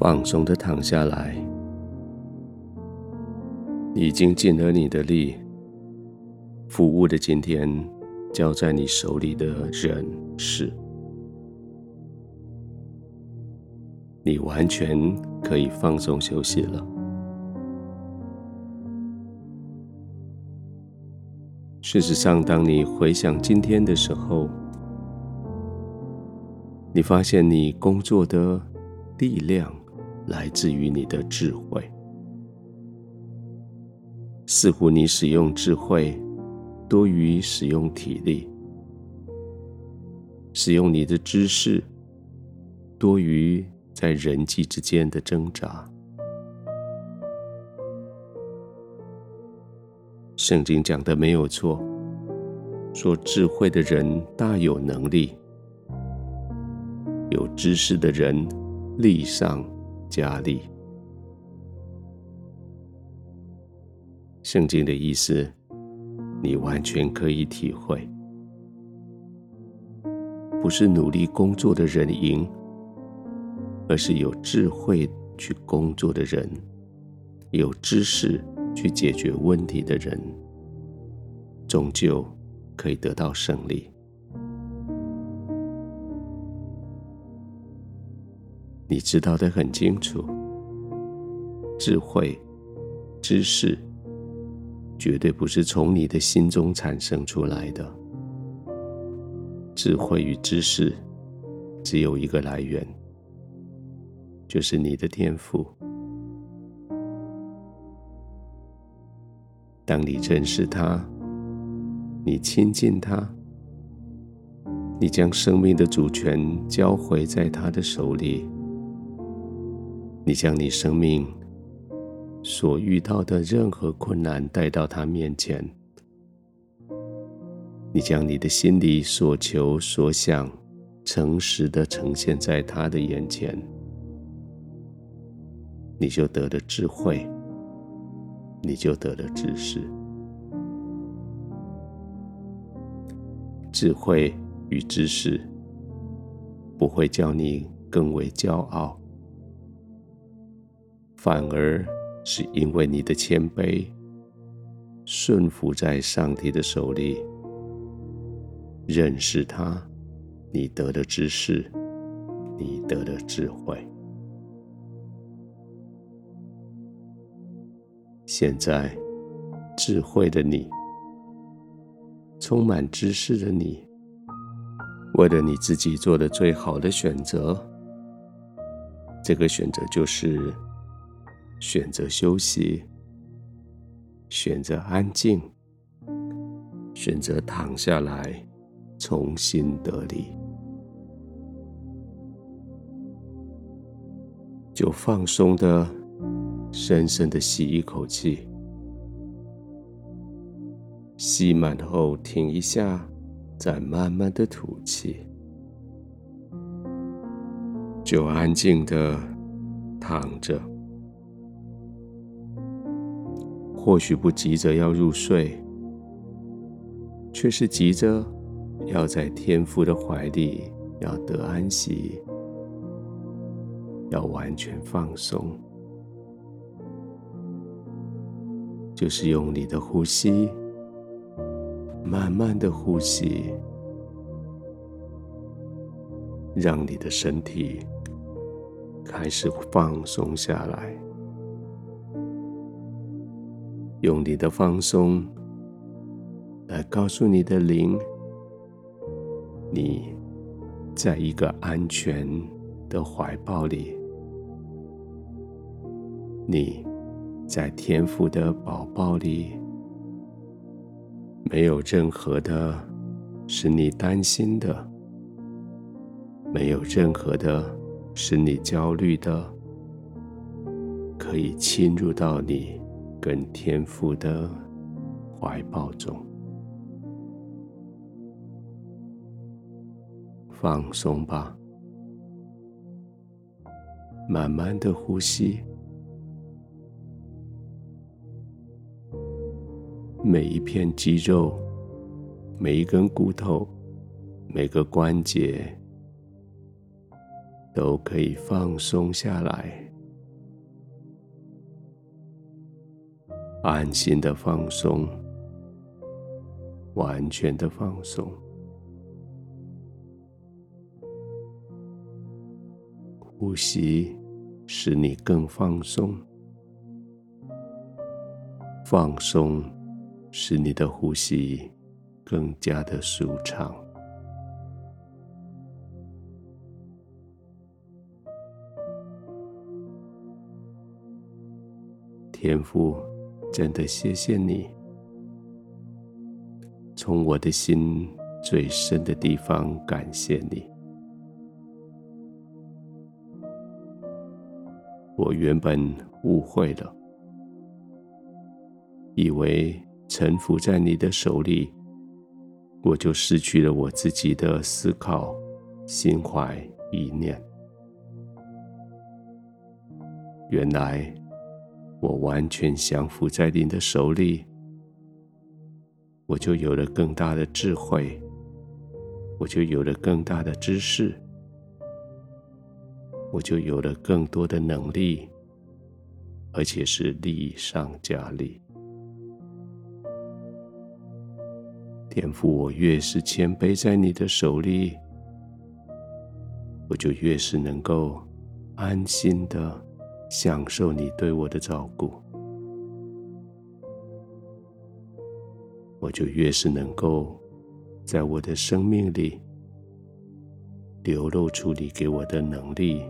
放松的躺下来，已经尽了你的力，服务的今天交在你手里的人事，你完全可以放松休息了。事实上，当你回想今天的时候，你发现你工作的力量来自于你的智慧，似乎你使用智慧多于使用体力，使用你的知识多于在人际之间的挣扎。圣经讲的没有错，说智慧的人大有能力。有知识的人，力上加力。圣经的意思，你完全可以体会，不是努力工作的人赢，而是有智慧去工作的人，有知识去解决问题的人，终究可以得到胜利。你知道的很清楚，智慧、知识绝对不是从你的心中产生出来的。智慧与知识只有一个来源，就是你的天赋。当你认识他，你亲近他，你将生命的主权交回在他的手里。你将你生命所遇到的任何困难带到他面前，你将你的心里所求所想诚实的呈现在他的眼前，你就得了智慧，你就得了知识。智慧与知识不会叫你更为骄傲。反而是因为你的谦卑，顺服在上帝的手里，认识他，你得了知识，你得了智慧。现在，智慧的你，充满知识的你，为了你自己做的最好的选择，这个选择就是。选择休息，选择安静，选择躺下来，重新得力，就放松的、深深的吸一口气，吸满后停一下，再慢慢的吐气，就安静的躺着。或许不急着要入睡，却是急着要在天父的怀里要得安息，要完全放松，就是用你的呼吸，慢慢的呼吸，让你的身体开始放松下来。用你的放松来告诉你的灵，你在一个安全的怀抱里，你在天父的宝宝里，没有任何的使你担心的，没有任何的使你焦虑的，可以侵入到你。跟天父的怀抱中，放松吧，慢慢的呼吸，每一片肌肉、每一根骨头、每个关节都可以放松下来。安心的放松，完全的放松。呼吸使你更放松，放松使你的呼吸更加的舒畅。天赋，真的谢谢你，从我的心最深的地方感谢你。我原本误会了，以为臣服在你的手里，我就失去了我自己的思考、心怀、意念。原来我完全降服在你的手里，我就有了更大的智慧，我就有了更大的知识。我就有了更多的能力，而且是力上加力。天父，我越是谦卑在你的手里，我就越是能够安心的享受你对我的照顾，我就越是能够在我的生命里流露出你给我的能力。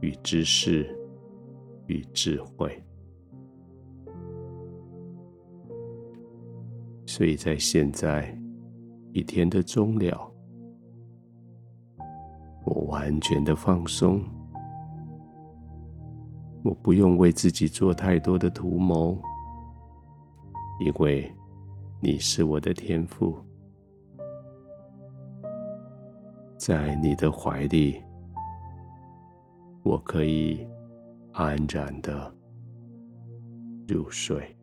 与知识与智慧，所以在现在一天的终了，我完全的放松，我不用为自己做太多的图谋，因为你是我的天赋，在你的怀里。我可以安然的入睡。